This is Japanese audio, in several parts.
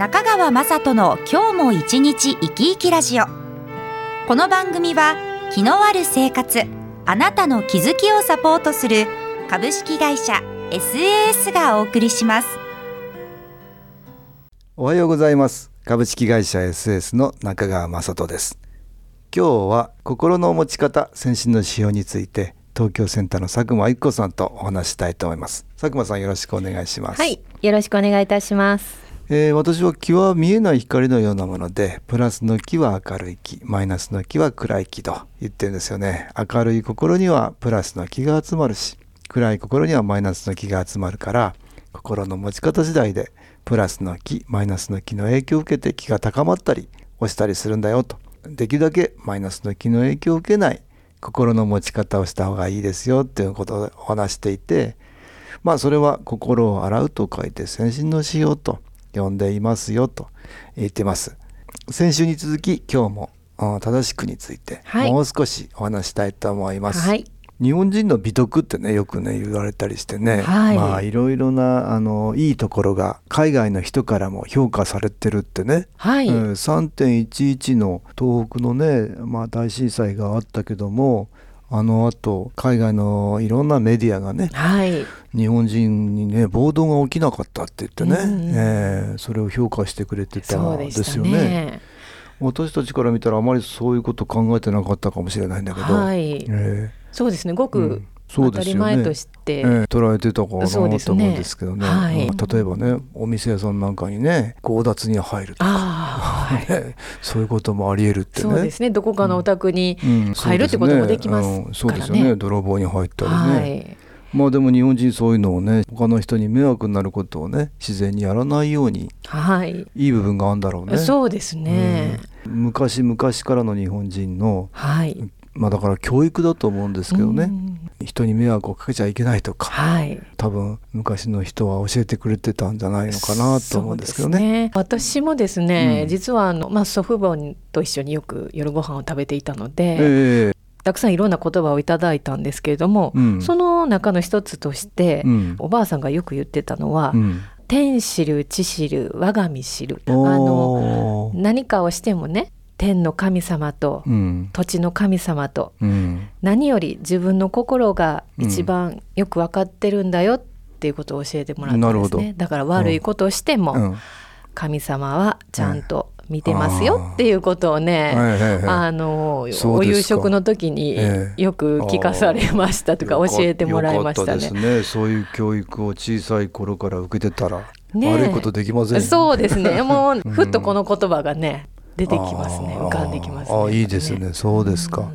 中川雅人の今日も一日生き生きラジオ。この番組は気のある生活あなたの気づきをサポートする株式会社 SAS がお送りします。おはようございます。株式会社 SS の中川雅人です。今日は心の持ち方先進の指標について東京センターの佐久間一子さんとお話したいと思います。佐久間さんよろしくお願いします。はいよろしくお願いいたしますえー、私は気は見えない光のようなものでプラスの気は明るい気マイナスの気は暗い気と言ってるんですよね。明るい心にはプラスの気が集まるし暗い心にはマイナスの気が集まるから心の持ち方次第でプラスの気マイナスの気の影響を受けて気が高まったり落ちたりするんだよと。できるだけマイナスの気の影響を受けない心の持ち方をした方がいいですよっていうことをお話していてまあそれは心を洗うと書いて先進の指標と呼んでいますよと言ってます。先週に続き今日も正しくについてもう少しお話したいと思います、はい、日本人の美徳ってねよくね言われたりしてね、はい、まあいろいろなあのいいところが海外の人からも評価されてるってね、はい。うん、3.11の東北のね、まあ、大震災があったけどもあのあと海外のいろんなメディアがね、はい、日本人にね暴動が起きなかったって言ってね、うん、えー、それを評価してくれてたんですよね。私たちから見たらあまりそういうこと考えてなかったかもしれないんだけど、はい、えー、そうですね。ごく当たり前として、ねえー、捉えてたかなと思うんですけどね、ね。はい、例えばねお店屋さんなんかにね強奪に入るとか、はい、そういうこともありえるってね。そうですね。どこかのお宅に入るってこともできます、ね。うん、そうですよね。泥棒に入ったりね、はい。まあでも日本人そういうのをね他の人に迷惑になることをね自然にやらないように、はい、いい部分があるんだろうね。そうですね、うん、昔々からの日本人の、はい、まあだから教育だと思うんですけどね、人に迷惑をかけちゃいけないとか、はい、多分昔の人は教えてくれてたんじゃないのかなと思うんですけどね。ね。私もですね、うん、実はあの、まあ、祖父母と一緒によく夜ご飯を食べていたので、えー、たくさんいろんな言葉をいただいたんですけれども、うん、その中の一つとして、うん、おばあさんがよく言ってたのは、うん。天知る地知る我が身知る。あの何かをしてもね天の神様と、うん、土地の神様と、うん、何より自分の心が一番よく分かってるんだよっていうことを教えてもらったんですね。だから悪いことをしても、神様はちゃんと見てますよっていうことをね、あのお夕食の時によく聞かされましたとか教えてもらいましたね。ね。そういう教育を小さい頃から受けてたら、ね、悪いことできません、そうですね。もう ふっとこの言葉がね。出てきますね。浮かんできます、ね、あいいですね。そうですか、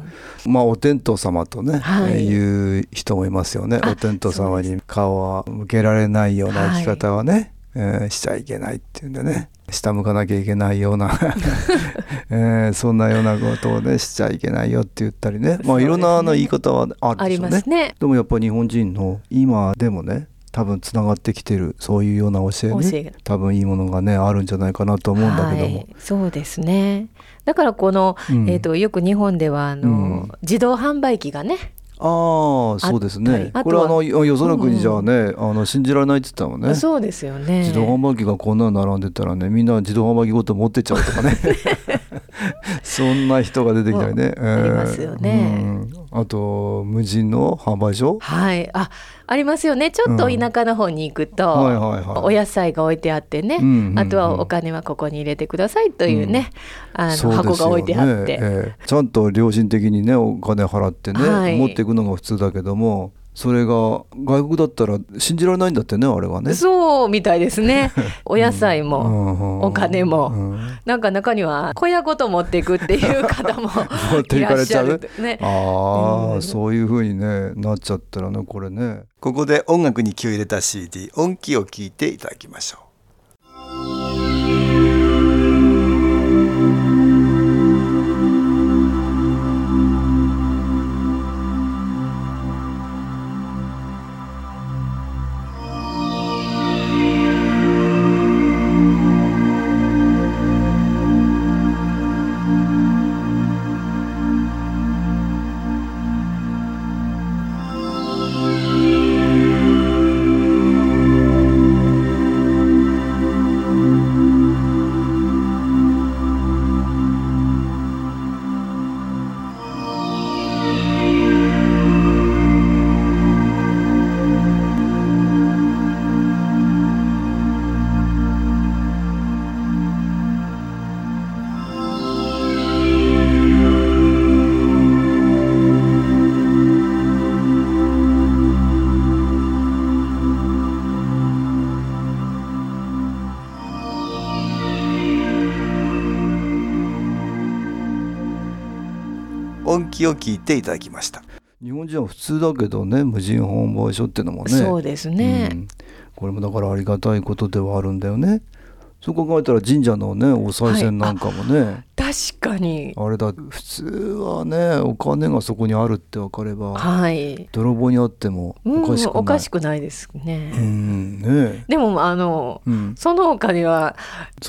うん、まあお天道様とね、はい、言う人もいますよね。お天道様に顔は向けられないような生き方はね、はい。えー、しちゃいけないっていうんでね。下向かなきゃいけないような。えー、そんなようなことをねしちゃいけないよって言ったりね。まあいろんなあの言い方はあるんですよね。ね。でもやっぱり日本人の今でもね多分つながってきてるそういうような教えね多分いいものがねあるんじゃないかなと思うんだけども、はい、そうですね。だからこの、うん、えーと、よく日本ではあの、うん、自動販売機がねああそうですね。これはあのよその国じゃね、うん、あの信じられないって言ったもんね。そうですよね。自動販売機がこんなの並んでたらねみんな自動販売機ごと持ってっちゃうとかね。そんな人が出てきたりね、えー、ありますよね、うん、あと無人の販売所？はい。あありますよね。ちょっと田舎の方に行くと、うんはいはいはい、お野菜が置いてあってね、うんうんうん、あとはお金はここに入れてくださいというね、うん、あの箱が置いてあって、えー、ちゃんと良心的にねお金払ってね、はい、持っていくのが普通だけどもそれが外国だったら信じられないんだってねあれはね。そうみたいですね。お野菜も、お金も、うん、なんか中には小屋ごと持っていくっていう方も いらっしゃるね。ああ、うん、そういうふうにねなっちゃったらねこれね。ここで音楽に気を入れた CD 音気を聞いていただきましょう音気を聞いていただきました。日本人は普通だけどね無人販売所っていうのもね。そうですね、うん、これもだからありがたいことではあるんだよね。そう考えたら神社のねお賽銭なんかもね、はい、確かに。あれだ普通はねお金がそこにあるって分かれば、はい、泥棒にあってもおかしくない、うん、おかしくないですね。うんね。でもあの、うん、そのお金は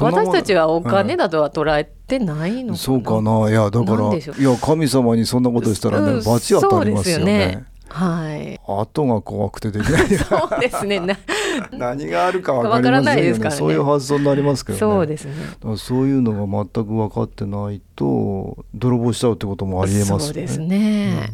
私たちはお金だとは捉えてないのかな、そうかな？いやだからいや神様にそんなことしたらね、罰当たりますよね。はい。後が怖くてできない。そうですね。何があるかわからないですからね。そういう発想になりますけどね。そうですね。そういうのが全く分かってないと泥棒しちゃうってこともありえますね。そうですね、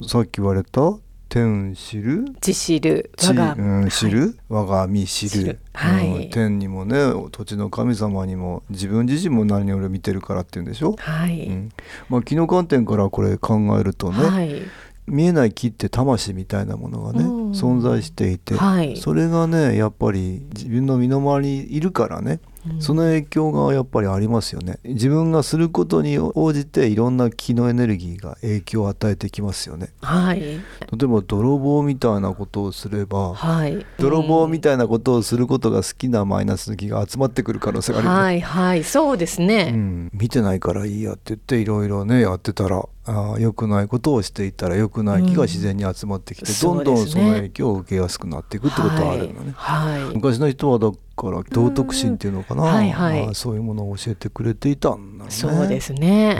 うん、さっき言われた天知る？地知る。我が、うん、知る、はい、我が身知る、はい、うん、天にもね土地の神様にも自分自身も何を見てるからっていうんでしょ、はい。うん。まあ、気の観点からこれ考えるとね、はい。見えない木って魂みたいなものがね、うん、存在していて、はい、それがねやっぱり自分の身の回りにいるからねその影響がやっぱりありますよね。自分がすることに応じていろんな気のエネルギーが影響を与えてきますよね、はい、例えば泥棒みたいなことをすれば、はい、泥棒みたいなことをすることが好きなマイナスの気が集まってくる可能性がある、ね、はいはい。そうですね、うん、見てないからいいやって言っていろいろねやってたらあ良くないことをしていたら良くない気が自然に集まってきて、うん、どんどんその影響を受けやすくなっていくってことはあるのね、はい。はい、昔の人はだから道徳心っていうのかな、はいはい、そういうものを教えてくれていたんだね。そうですね、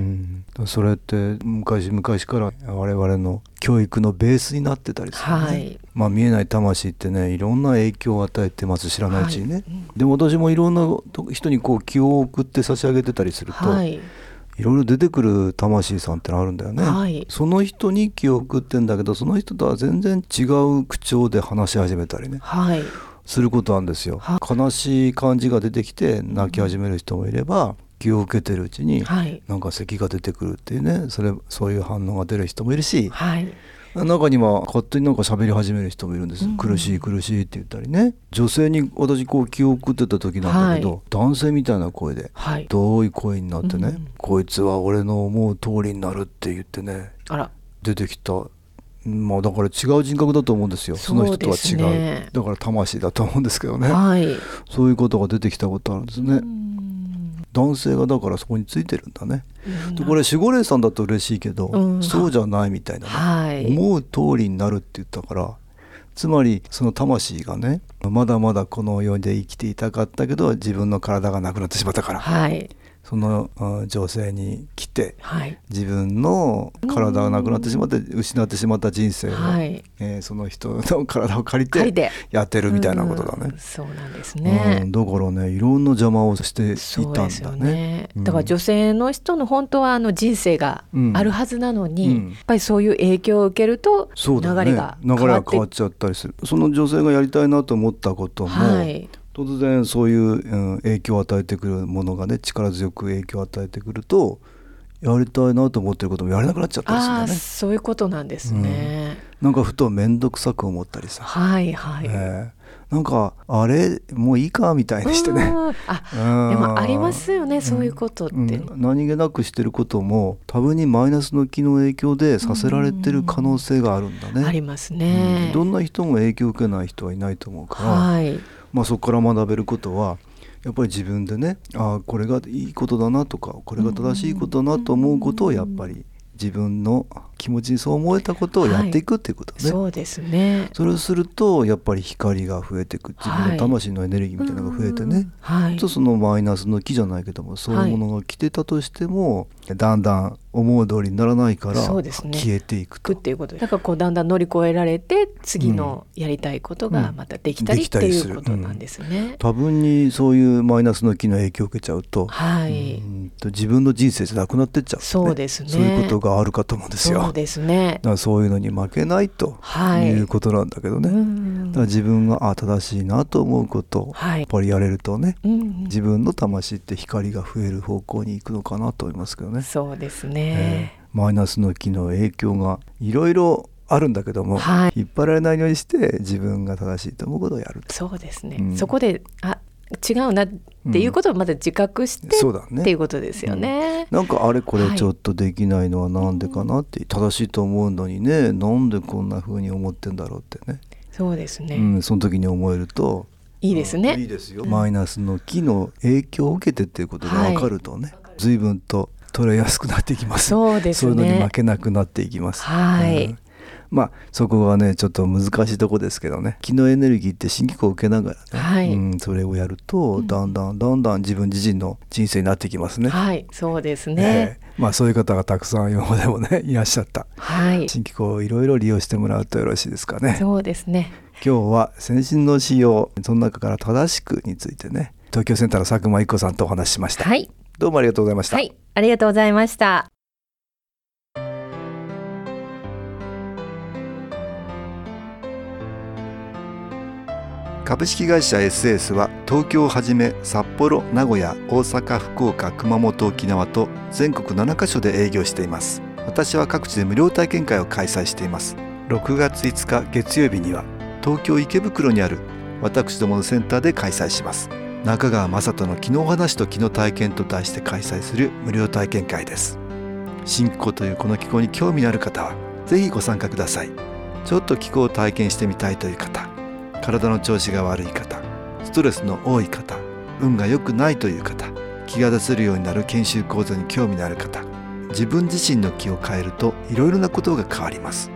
うん、それって昔昔から我々の教育のベースになってたりする、ね、はい、まあ見えない魂ってねいろんな影響を与えてます知らないうちにね、はい。でも私もいろんな人にこう気を送って差し上げてたりすると、はい、いろいろ出てくる魂さんってのあるんだよね、はい、その人に気を送ってんだけどその人とは全然違う口調で話し始めたりね、はい、することなんですよ。悲しい感じが出てきて泣き始める人もいれば気を受けてるうちに、なんか咳が出てくるっていうね。それそういう反応が出る人もいるし、はい、中には勝手になんか喋り始める人もいるんです、うん、苦しい苦しいって言ったりね。女性に私こう気を送ってた時なんだけど、はい、男性みたいな声で、はい、どういう声になってね、うん、こいつは俺の思う通りになるって言ってね出てきた。まあだから違う人格だと思うんですよ。その人とは違う、ね、だから魂だと思うんですけどね、はい、そういうことが出てきたことあるんですね男性がだからそこについてるんだね、でこれ守護霊さんだと嬉しいけど、うん、そうじゃないみたいな、ね。はい、思う通りになるって言ったからつまりその魂がねまだまだこの世で生きていたかったけど自分の体がなくなってしまったから、はい、その女性に来て、はい、自分の体がなくなってしまって失ってしまった人生を、はい、えー、その人の体を借りてやってるみたいなことだね。そうなんですね、うん、だからねいろんな邪魔をしていたんだね。ね。だから女性の人の本当はあの人生があるはずなのに、うん、やっぱりそういう影響を受けると流れが変わって、ね、流れが変わっちゃったりする。その女性がやりたいなと思ったことも、はい突然そういう、うん、影響を与えてくるものがね力強く影響を与えてくるとやりたいなと思ってることもやれなくなっちゃったりするんだね。そういうことなんですね、うん、なんかふと面倒くさく思ったりさ。はいはい、えー、なんかあれもういいかみたいにしてね。あでもありますよねそういうことって、うん、何気なくしてることも多分にマイナスの気の影響でさせられてる可能性があるんだね。ありますね、どんな人も影響を受けない人はいないと思うから、はいまあ、そこから学べることはやっぱり自分でねあこれがいいことだなとかこれが正しいことだなと思うことをやっぱり自分の気持ちにそう思えたことをやっていくっていうことね、はい、そうですね。それをするとやっぱり光が増えていく自分の魂のエネルギーみたいなのが増えてね、はい、とそのマイナスの木じゃないけどもそういうものが来てたとしても、はい、だんだん思う通りにならないから消えていくと。っていうことだからこうだんだん乗り越えられて次のやりたいことがまたできたり、っていうことなんですね。多分にそういうマイナスの木の影響を受けちゃうと、はい、うんと自分の人生じゃなくなってっちゃう、ね、そうですね。そういうことがあるかと思うんですよ。そうですね。だからそういうのに負けないということなんだけどね。はい、だから自分があ正しいなと思うことをやっぱりやれるとね、はい、自分の魂って光が増える方向に行くのかなと思いますけどね。そうですね。えー、マイナスの気の影響がいろいろあるんだけども、はい、引っ張られないようにして自分が正しいと思うことをやるそうですね、うん、そこであ違うなっていうことをまだ自覚して、うん、そうだね、っていうことですよね、うん、なんかあれこれちょっとできないのはなんでかなって、はい、正しいと思うのにねなんでこんな風に思ってんだろうってね。そうですね、うん、その時に思えるといいですね、いいですよ、マイナスの木の影響を受けてっていうことが分かるとね、はい、随分と取れやすくなっていきます。そうです、ね、そういうのに負けなくなっていきます。はい、まあそこがねちょっと難しいとこですけどね気のエネルギーって新機構を受けながらね、はい、うん、それをやるとだんだんだんだん自分自身の人生になってきますね。はいそうですね、えー、まあそういう方がたくさん今までもね いらっしゃった、はい、新機構をいろいろ利用してもらうとよろしいですかね。そうですね今日は先進の仕様その中から正しくについてね東京センターの佐久間一子さんとお話ししました。はいどうもありがとうございました。はいありがとうございました。株式会社 SS は東京をはじめ札幌名古屋大阪福岡熊本沖縄と全国7カ所で営業しています。私は各地で無料体験会を開催しています。6月5日月曜日には東京池袋にある私どものセンターで開催します。中川雅人の昨日話と昨日体験と題して開催する無料体験会です。新気候というこの気候に興味のある方はぜひご参加ください。ちょっと気候を体験してみたいという方体の調子が悪い方ストレスの多い方運が良くないという方気が出せるようになる研修講座に興味のある方自分自身の気を変えるといろいろなことが変わります。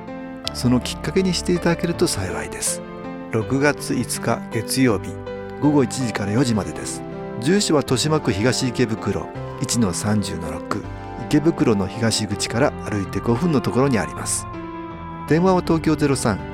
そのきっかけにしていただけると幸いです。6月5日月曜日午後1時から4時までです。住所は豊島区東池袋1-30-6池袋の東口から歩いて5分のところにあります。電話は東京03